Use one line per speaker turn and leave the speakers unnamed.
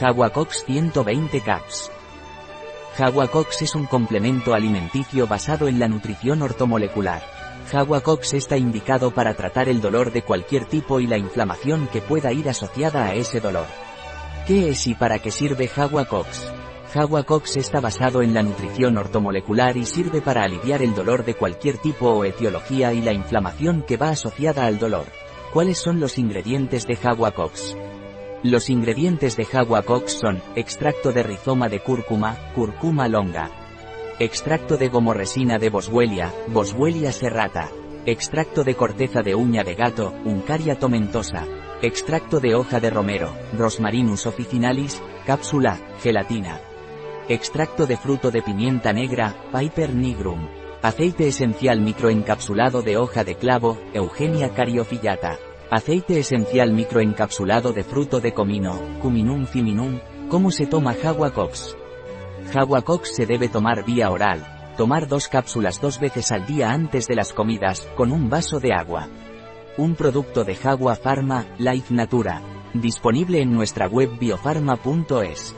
Jaguacox 120 Caps. Jaguacox es un complemento alimenticio basado en la nutrición ortomolecular. Jaguacox está indicado para tratar el dolor de cualquier tipo y la inflamación que pueda ir asociada a ese dolor. ¿Qué es y para qué sirve Jaguacox? Jaguacox está basado en la nutrición ortomolecular y sirve para aliviar el dolor de cualquier tipo o etiología y la inflamación que va asociada al dolor. ¿Cuáles son los ingredientes de Jaguacox? Los ingredientes de Jaguacox son, extracto de rizoma de cúrcuma, cúrcuma longa. Extracto de gomorresina de boswellia, boswellia serrata. Extracto de corteza de uña de gato, uncaria tomentosa. Extracto de hoja de romero, Rosmarinus officinalis, cápsula, gelatina. Extracto de fruto de pimienta negra, Piper nigrum. Aceite esencial microencapsulado de hoja de clavo, Eugenia cariophyllata. Aceite esencial microencapsulado de fruto de comino, Cuminum fiminum. ¿Cómo se toma Jaguacox? Jaguacox se debe tomar vía oral. Tomar dos cápsulas dos veces al día antes de las comidas, con un vaso de agua. Un producto de Jagua Pharma, Life Natura. Disponible en nuestra web biofarma.es.